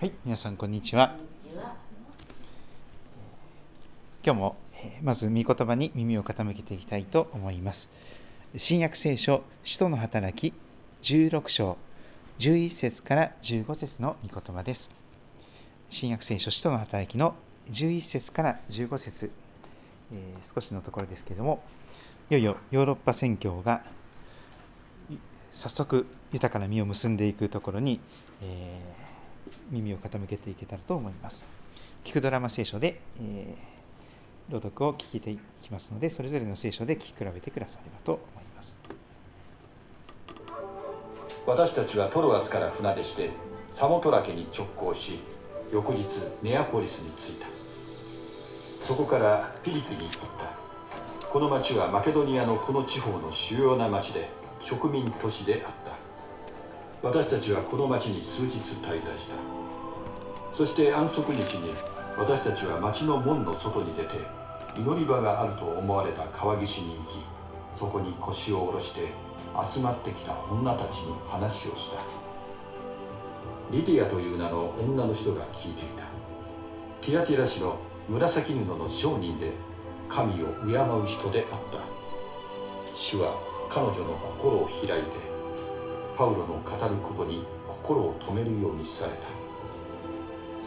はい、皆さんこんにちは。今日もえまず御言葉に耳を傾けていきたいと思います。新約聖書使徒の働き16章11節から15節の御言葉です。新約聖書使徒の働きの11節から15節、えー少しのところですけれども、いよいよヨーロッパ宣教が早速豊かな実を結んでいくところに、えー耳を傾けていけたらと思います。聞くドラマ聖書で、えー朗読を聞いていきますので、それぞれの聖書で聞き比べてくださればと思います。私たちはトロアスから船出してサモトラケに直行し翌日ネアポリスに着いたそこからフィリピに行ったこの町はマケドニアのこの地方の主要な町で植民都市であった私たちはこの町に数日滞在した。そして安息日に私たちは町の門の外に出て祈り場があると思われた川岸に行きそこに腰を下ろして集まってきた女たちに話をした。リディアという名の女の人が聞いていた。ティアティラ氏の紫布の商人で神を敬う人であった。主は彼女の心を開いてパウロの語ることに心を止めるようにされた。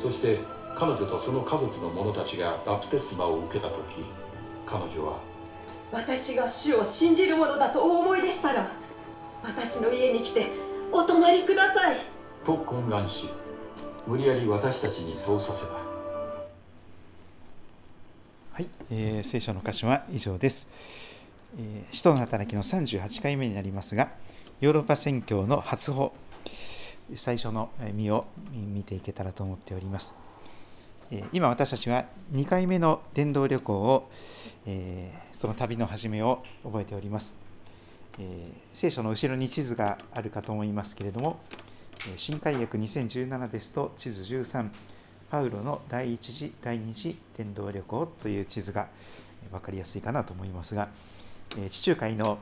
そして彼女とその家族の者たちがバプテスマを受けた時彼女は私が主を信じるものだとお思いでしたら私の家に来てお泊まりください。と懇願し無理やり私たちにそうさせた。はい、えー聖書の箇所は以上です。えー使徒の働きの38回目になりますが、ヨーロッパ宣教の初歩、最初の実を見ていけたらと思っております。今私たちは2回目の伝道旅行を、えその旅の始めを覚えております。え聖書の後ろに地図があるかと思いますけれども、え新海訳2017ですと地図13、パウロの第一次、第二次伝道旅行という地図が分かりやすいかなと思いますが、地中海の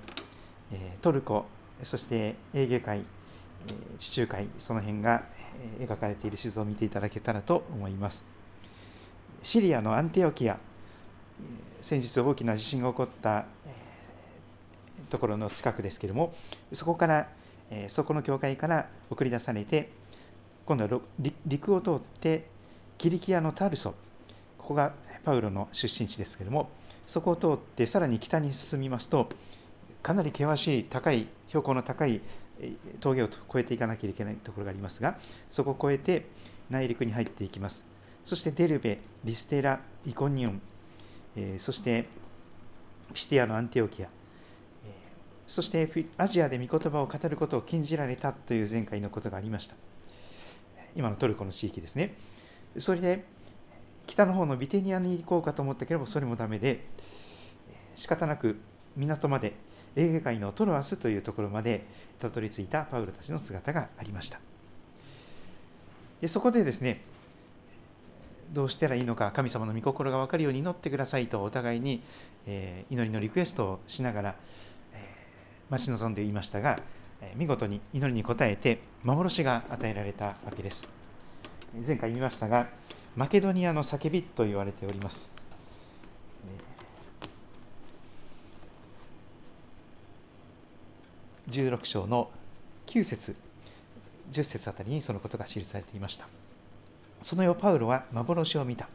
トルコ、そしてエーゲ海、地中海、その辺が描かれている地図を見ていただけたらと思います。シリアのアンテオキア、先日大きな地震が起こったところの近くですけれども、そこから、そこの教会から送り出されて、今度は陸を通ってキリキアのタルソ、ここがパウロの出身地ですけれども、そこを通ってさらに北に進みますと、かなり険しい高い標高の高い峠を越えていかなきゃいけないところがありますが、そこを越えて内陸に入っていきます。そしてデルベ、リステラ、イコニオン、えーそしてピシティアのアンテオキア、えーそしてアジアで御言葉を語ることを禁じられたという前回のことがありました。今のトルコの地域ですね。それで北の方のビテニアに行こうかと思ったけれども、それもダメで、仕方なく港まで、エーゲ海のトロアスというところまでたどり着いたパウロたちの姿がありました。でそこでですね、どうしたらいいのか、神様の御心が分かるように祈ってくださいとお互いに、えー祈りのリクエストをしながら、えー待ち望んでいましたが、えー見事に祈りに応えて幻が与えられたわけです。前回見ましたが、マケドニアの叫びと言われております。16章の9節10節あたりにそのことが記されていました。その夜パウロは幻を見た。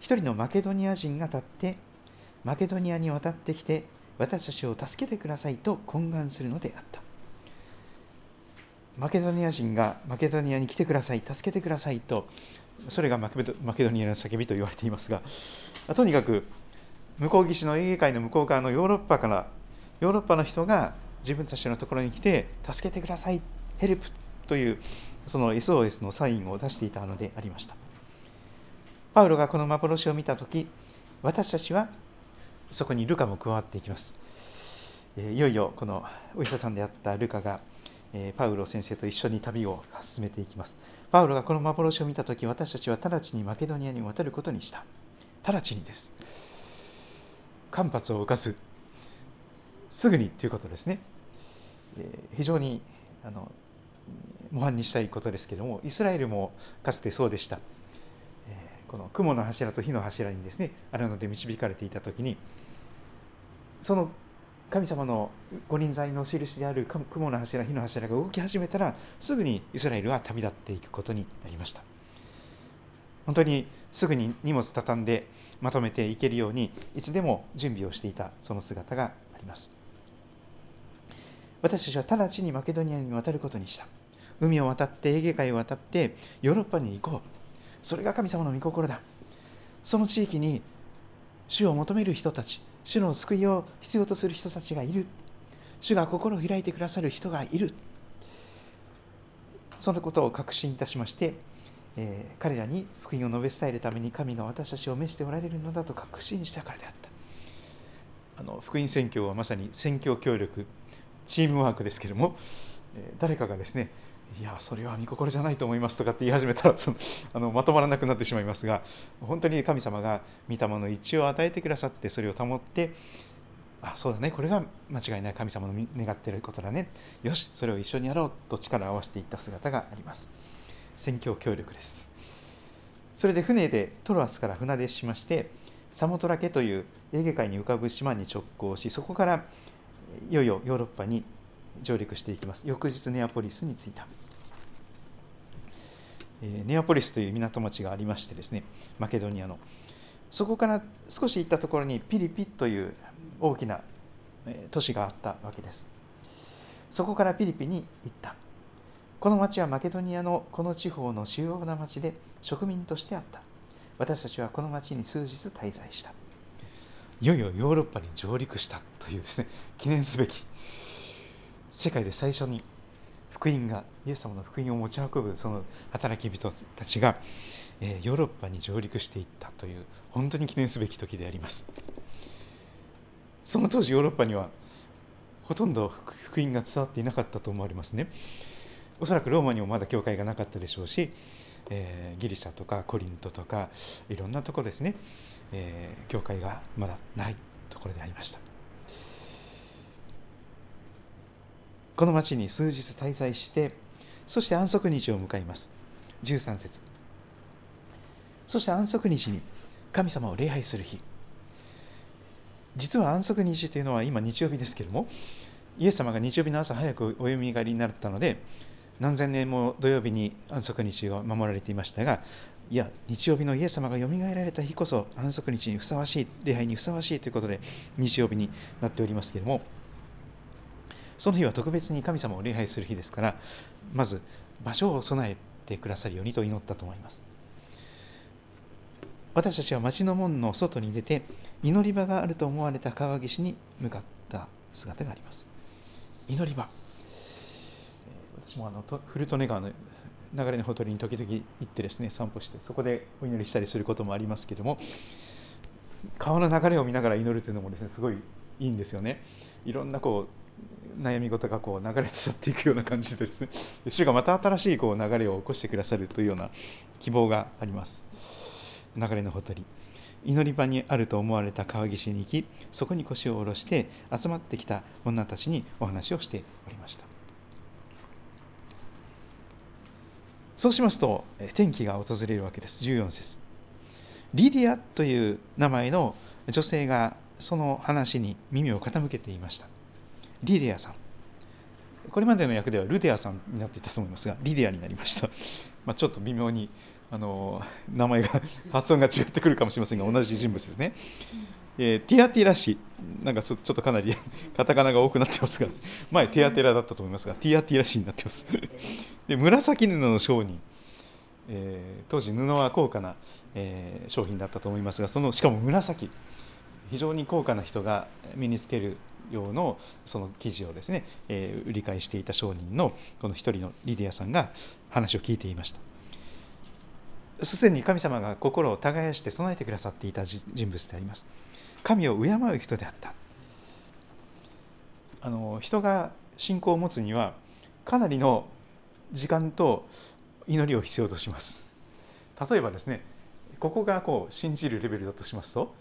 一人のマケドニア人が立って、マケドニアに渡ってきて、私たちを助けてくださいと懇願するのであった。マケドニア人がマケドニアに来てください、助けてくださいと、それがマケドニアの叫びと言われていますが、とにかく向こう岸のエーゲ海の向こう側のヨーロッパから、ヨーロッパの人が自分たちのところに来て、助けてください、ヘルプという、その SOS のサインを出していたのでありました。パウロがこの幻を見たとき、私たちはそこにルカも加わっていきます。いよいよこのお医者さんであったルカが、パウロ先生と一緒に旅を進めていきます。パウロがこの幻を見たとき、私たちは直ちにマケドニアに渡ることにした。直ちにです。間髪を浮かず、すぐにということですね。えー非常にあの模範にしたいことですけれどもイスラエルもかつてそうでした。この雲の柱と火の柱にですねあるので導かれていた時にその神様の御臨在の印である雲の柱火の柱が動き始めたらすぐにイスラエルは旅立っていくことになりました。本当にすぐに荷物畳んでまとめていけるようにいつでも準備をしていたその姿があります。私たちは直ちにマケドニアに渡ることにした。海を渡ってエーゲ海を渡ってヨーロッパに行こう。それが神様の御心だ。その地域に主を求める人たち主の救いを必要とする人たちがいる。主が心を開いてくださる人がいる。そのことを確信いたしまして、えー、彼らに福音を述べ伝えるために神が私たちを召しておられるのだと確信したからであった。あの福音宣教はまさに宣教協力チームワークですけれども、え、誰かがですねいやそれは御心じゃないと思いますとかって言い始めたらそのあのまとまらなくなってしまいますが本当に神様が御霊の一致を与えてくださってそれを保ってあそうだねこれが間違いない神様の願っていることだねよしそれを一緒にやろうと力を合わせていった姿があります。宣教協力です。それで船でトロアスから船出しましてサモトラケというエーゲ海に浮かぶ島に直行しそこからいよいよヨーロッパに上陸していきます。翌日ネアポリスに着いた。えネアポリスという港町がありましてですねマケドニアの。そこから少し行ったところにピリピという大きな都市があったわけです。そこからピリピに行った。この町はマケドニアのこの地方の主要な町で植民としてあった。私たちはこの町に数日滞在した。いよいよヨーロッパに上陸したというですね記念すべき。世界で最初に福音がイエス様の福音を持ち運ぶその働き人たちが、えヨーロッパに上陸していったという本当に記念すべき時であります。その当時ヨーロッパにはほとんど福音が伝わっていなかったと思われますね。おそらくローマにもまだ教会がなかったでしょうし、え、ギリシャとかコリントとかいろんなところですね、えー、教会がまだないところでありました。この町に数日滞在してそして安息日を迎えます。13節。そして安息日に神様を礼拝する日。実は安息日というのは今日曜日ですけれどもイエス様が日曜日の朝早くお読みがりになったので何千年も土曜日に安息日が守られていましたがいや日曜日のイエス様がよみがえられた日こそ安息日にふさわしい礼拝にふさわしいということで日曜日になっておりますけれどもその日は特別に神様を礼拝する日ですからまず場所を備えてくださるようにと祈ったと思います。私たちは町の門の外に出て祈り場があると思われた川岸に向かった姿があります。祈り場。私もあのフルトネ川の流れのほとりに時々行ってですね散歩してそこでお祈りしたりすることもありますけども川の流れを見ながら祈るというのもですねすごいいいんですよね。いろんなこう悩み事がこう流れて去っていくような感じでですね主がまた新しいこう流れを起こしてくださるというような希望があります。流れのほとり。祈り場にあると思われた川岸に行きそこに腰を下ろして集まってきた女たちにお話をしておりました。そうしますと天気が訪れるわけです。14節。リディアという名前の女性がその話に耳を傾けていました。リディアさん。これまでの役ではルデアさんになっていたと思いますがリディアになりました。まあ、ちょっと微妙にあの名前が 発音が違ってくるかもしれませんが同じ人物ですね、えー、ティアティラ氏なんかちょっとかなり カタカナが多くなってますが前ティアテラだったと思いますがティアティラ氏になってます。で紫布の商人、えー、当時布は高価な、えー、商品だったと思いますがそのしかも紫。非常に高価な人が身につける用のその記事をですね、えー、売り買いしていた商人のこの一人のリディアさんが話を聞いていました。すでに神様が心を耕して備えてくださっていた人物であります。神を敬う人であった。あの人が信仰を持つにはかなりの時間と祈りを必要とします。例えばですねここがこう信じるレベルだとしますと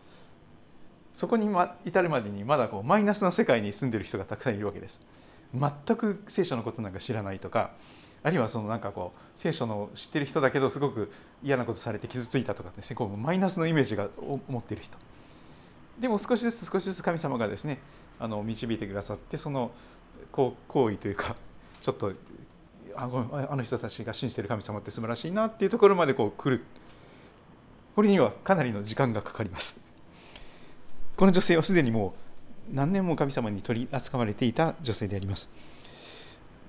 そこに至るまでにまだこうマイナスの世界に住んでる人がたくさんいるわけです。全く聖書のことなんか知らないとかあるいはそのなんかこう聖書の知ってる人だけどすごく嫌なことされて傷ついたとかですねこうマイナスのイメージが持っている人。でも少しずつ少しずつ神様がですねあの導いてくださってその行為というかちょっとああの人たちが信じてる神様って素晴らしいなっていうところまでこう来る。これにはかなりの時間がかかります。この女性はすでにもう何年も神様に取り扱われていた女性であります。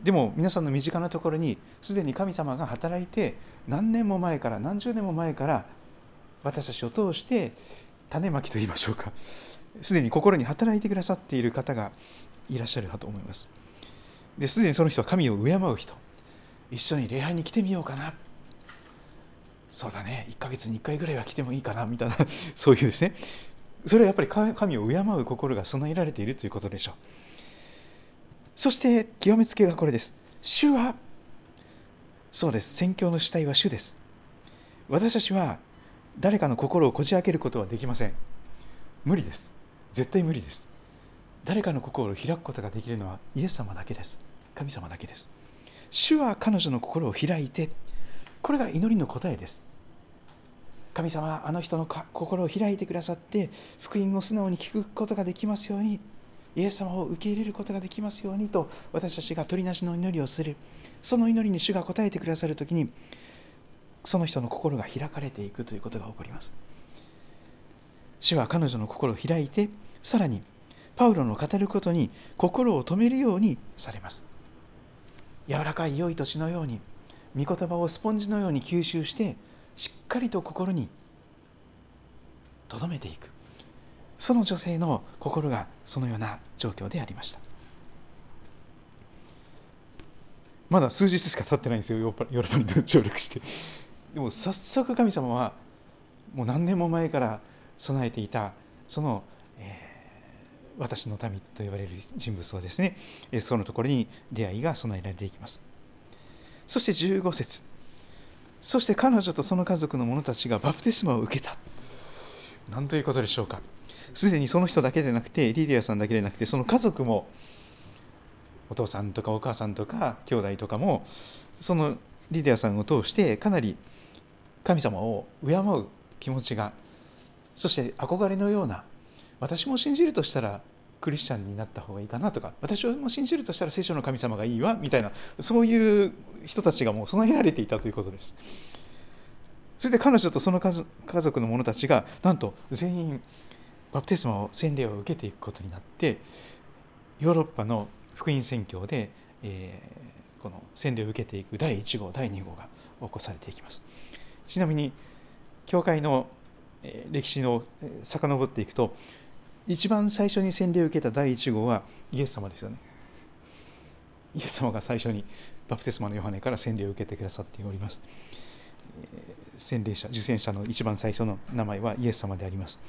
でも皆さんの身近なところにすでに神様が働いて何年も前から何十年も前から私たちを通して種まきと言いましょうか。すでに心に働いてくださっている方がいらっしゃるかと思います。ですでにその人は神を敬う人。一緒に礼拝に来てみようかなそうだね1ヶ月に1回ぐらいは来てもいいかなみたいな そういうですねそれはやっぱり神を敬う心が備えられているということでしょうそして極めつけがこれです。主は、そうです、宣教の主体は主です。私たちは誰かの心をこじ開けることはできません。無理です。絶対無理です。誰かの心を開くことができるのはイエス様だけです。神様だけです。主は彼女の心を開いて、これが祈りの答えです。神様、あの人の心を開いてくださって、福音を素直に聞くことができますように、イエス様を受け入れることができますようにと私たちが取りなしの祈りをする。その祈りに主が答えてくださるときにその人の心が開かれていくということが起こります。主は彼女の心を開いてさらにパウロの語ることに心を止めるようにされます。柔らかい良い土地のように御言葉をスポンジのように吸収してしっかりと心に留めていく。その女性の心がそのような状況でありました。まだ数日しか経ってないんですよヨーロッパに上陸して。でも早速神様はもう何年も前から備えていたその、えー、私の民と言われる人物をですねそのところに出会いが備えられていきます。そして15節。そして彼女とその家族の者たちがバプテスマを受けた。何ということでしょうか。すでにその人だけでなくてリディアさんだけでなくてその家族もお父さんとかお母さんとか兄弟とかもそのリディアさんを通してかなり神様を敬う気持ちがそして憧れのような私も信じるとしたらクリスチャンになった方がいいかなとか私も信じるとしたら聖書の神様がいいわみたいなそういう人たちがもう備えられていたということです。それで彼女とその家族の者たちがなんと全員バプテスマを洗礼を受けていくことになってヨーロッパの福音宣教で、えー、この洗礼を受けていく第1号第2号が起こされていきます。ちなみに教会の歴史を遡っていくと一番最初に洗礼を受けた第1号はイエス様ですよね。イエス様が最初にバプテスマのヨハネから洗礼を受けてくださっております。洗礼者受洗者の一番最初の名前はイエス様であります。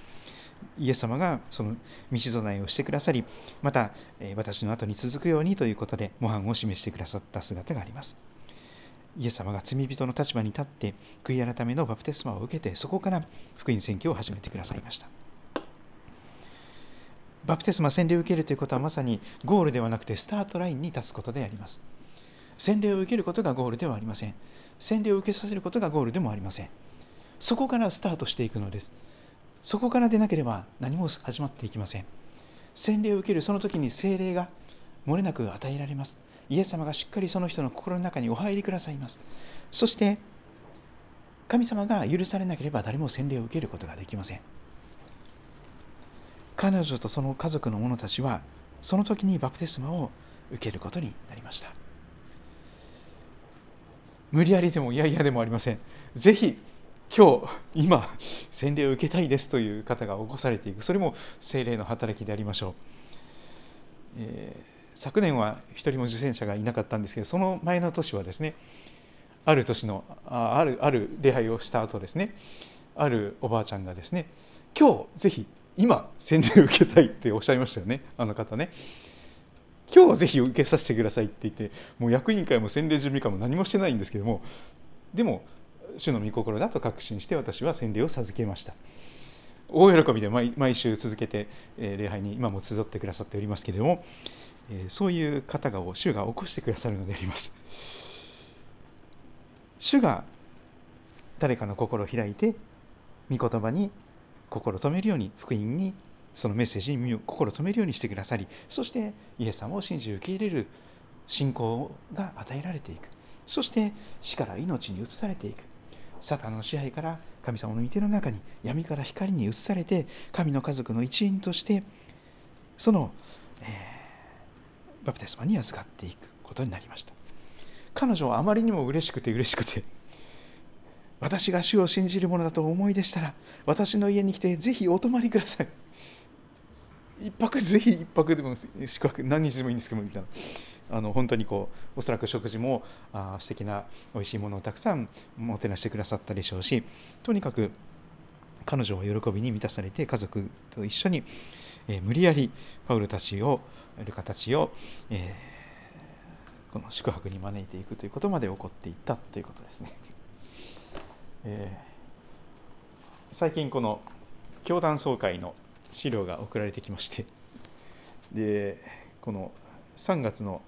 イエス様がその道備えをしてくださりまた私の後に続くようにということで模範を示してくださった姿があります。イエス様が罪人の立場に立って悔い改めのバプテスマを受けてそこから福音宣教を始めてくださいました。バプテスマ洗礼を受けるということはまさにゴールではなくてスタートラインに立つことであります。洗礼を受けることがゴールではありません。洗礼を受けさせることがゴールでもありません。そこからスタートしていくのです。そこから出なければ何も始まっていきません。洗礼を受けるその時に精霊が漏れなく与えられます。イエス様がしっかりその人の心の中にお入りくださいます。そして神様が許されなければ誰も洗礼を受けることができません。彼女とその家族の者たちはその時にバプテスマを受けることになりました。無理やりでもいやいやでもありません。ぜひ今日今洗礼を受けたいですという方が起こされていく。それも精霊の働きでありましょう、えー、昨年は一人も受選者がいなかったんですけどその前の年はですねある年のああるある礼拝をした後ですねあるおばあちゃんがですね今日ぜひ今洗礼を受けたいっておっしゃいましたよね。あの方ね。今日ぜひ受けさせてくださいって言ってもう役員会も洗礼準備会も何もしてないんですけどもでも主の御心だと確信して私は洗礼を授けました。大喜びで毎週続けて礼拝に今も集ってくださっておりますけれどもそういう方が主が起こしてくださるのであります。主が誰かの心を開いて御言葉に心を止めるように福音にそのメッセージに心を止めるようにしてくださりそしてイエス様を信じ受け入れる信仰が与えられていく。そして死から命に移されていく。サタンの支配から神様の御手の中に闇から光に移されて神の家族の一員としてその、えー、バプテスマに預かっていくことになりました。彼女はあまりにも嬉しくて嬉しくて私が主を信じるものだと思いでしたら私の家に来てぜひお泊まりください一泊ぜひ一泊でも宿泊何日でもいいんですけどみたいなあの本当にこうおそらく食事もあ素敵な美味しいものをたくさんもてなしてくださったでしょうしとにかく彼女は喜びに満たされて家族と一緒に、えー、無理やりパウルたちをルカたちを、えー、この宿泊に招いていくということまで起こっていったということですね。えー、最近この教団総会の資料が送られてきまして でこの3月の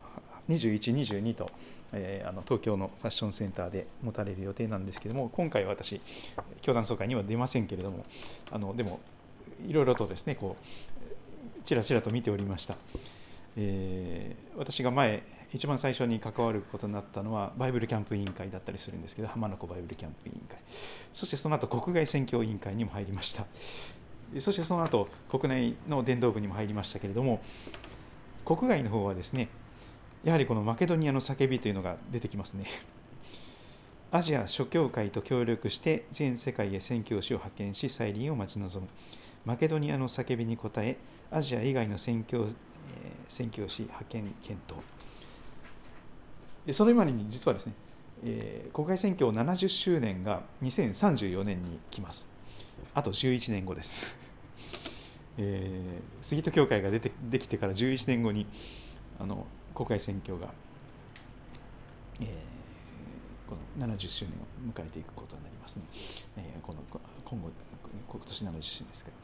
21、22と、えー、あの東京のファッションセンターで持たれる予定なんですけども今回私教団総会には出ませんけれどもあのでもいろいろとですねこうちらちらと見ておりました、えー、私が前一番最初に関わることになったのはバイブルキャンプ委員会だったりするんですけど浜名湖バイブルキャンプ委員会。そしてその後国外選挙委員会にも入りました。そしてその後国内の伝道部にも入りましたけれども国外の方はですねやはりこのマケドニアの叫びというのが出てきますね。アジア諸教会と協力して全世界へ宣教師を派遣し再臨を待ち望む。マケドニアの叫びに応えアジア以外の宣教,、えー、宣教師派遣検討。それまでに実はですね、えー、国外選挙70周年が2034年に来ますあと11年後です。えー、杉戸教会が出てできてから11年後にあの国会選挙が、えー、この70周年を迎えていくことになりますね。えー、この今後、今年70周年ですけど。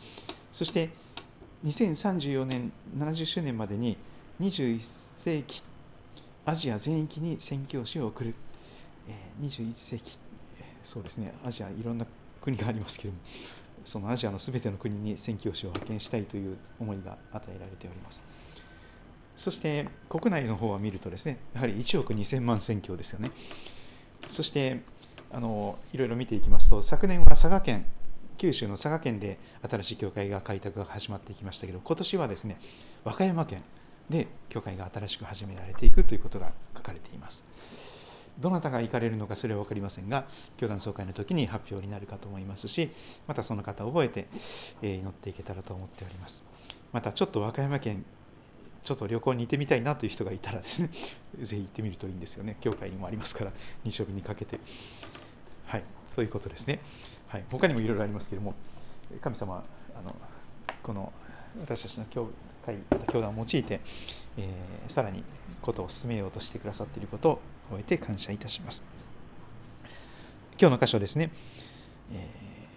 そして2034年、70周年までに21世紀アジア全域に宣教師を送る、えー、21世紀、そうですね、アジアいろんな国がありますけれども、そのアジアのすべての国に宣教師を派遣したいという思いが与えられております。そして国内の方は見るとですね、やはり1億2000万宣教ですよね。そしてあのいろいろ見ていきますと、昨年は佐賀県、九州の佐賀県で新しい教会が開拓が始まってきましたけど、今年はですね、和歌山県で教会が新しく始められていくということが書かれています。どなたが行かれるのかそれは分かりませんが、教団総会の時に発表になるかと思いますし、またその方を覚えて、え祈っていけたらと思っております。またちょっと和歌山県、ちょっと旅行に行ってみたいなという人がいたらですね、ぜひ行ってみるといいんですよね。教会にもありますから、日曜日にかけて。はい、そういうことですね。はい、他にもいろいろありますけれども、神様、あのこの私たちの教会、教団を用いて、えー、さらにことを進めようとしてくださっていることを終えて感謝いたします。今日の箇所ですね、えー、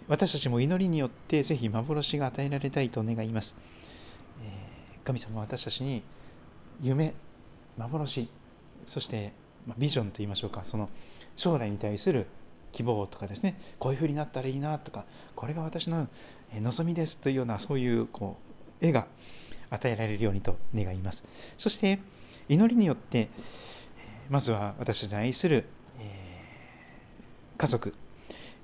私たちも祈りによってぜひ幻が与えられたいと願います。えー、神様は私たちに夢、幻、そしてビジョンといいましょうか、その将来に対する希望とかですね、こういうふうになったらいいなとか、これが私の望みですというようなそういうこう絵が与えられるようにと願います。そして祈りによってまずは私たちの愛するえ家族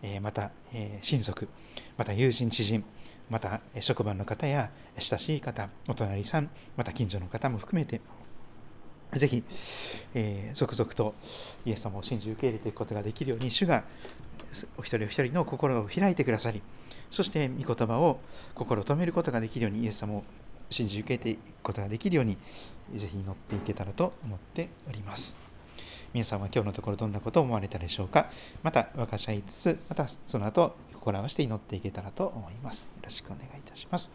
えまたえ親族また友人知人また職場の方や親しい方お隣さんまた近所の方も含めてぜひ、えー、続々とイエス様を信じ受け入れていくことができるように主がお一人お一人の心を開いてくださりそして御言葉を心を止めることができるようにイエス様を信じ受けていくことができるようにぜひ祈っていけたらと思っております。皆さんは今日のところどんなことを思われたでしょうかまた分かち合いつつ、またその後心合わせて祈っていけたらと思います。よろしくお願いいたします。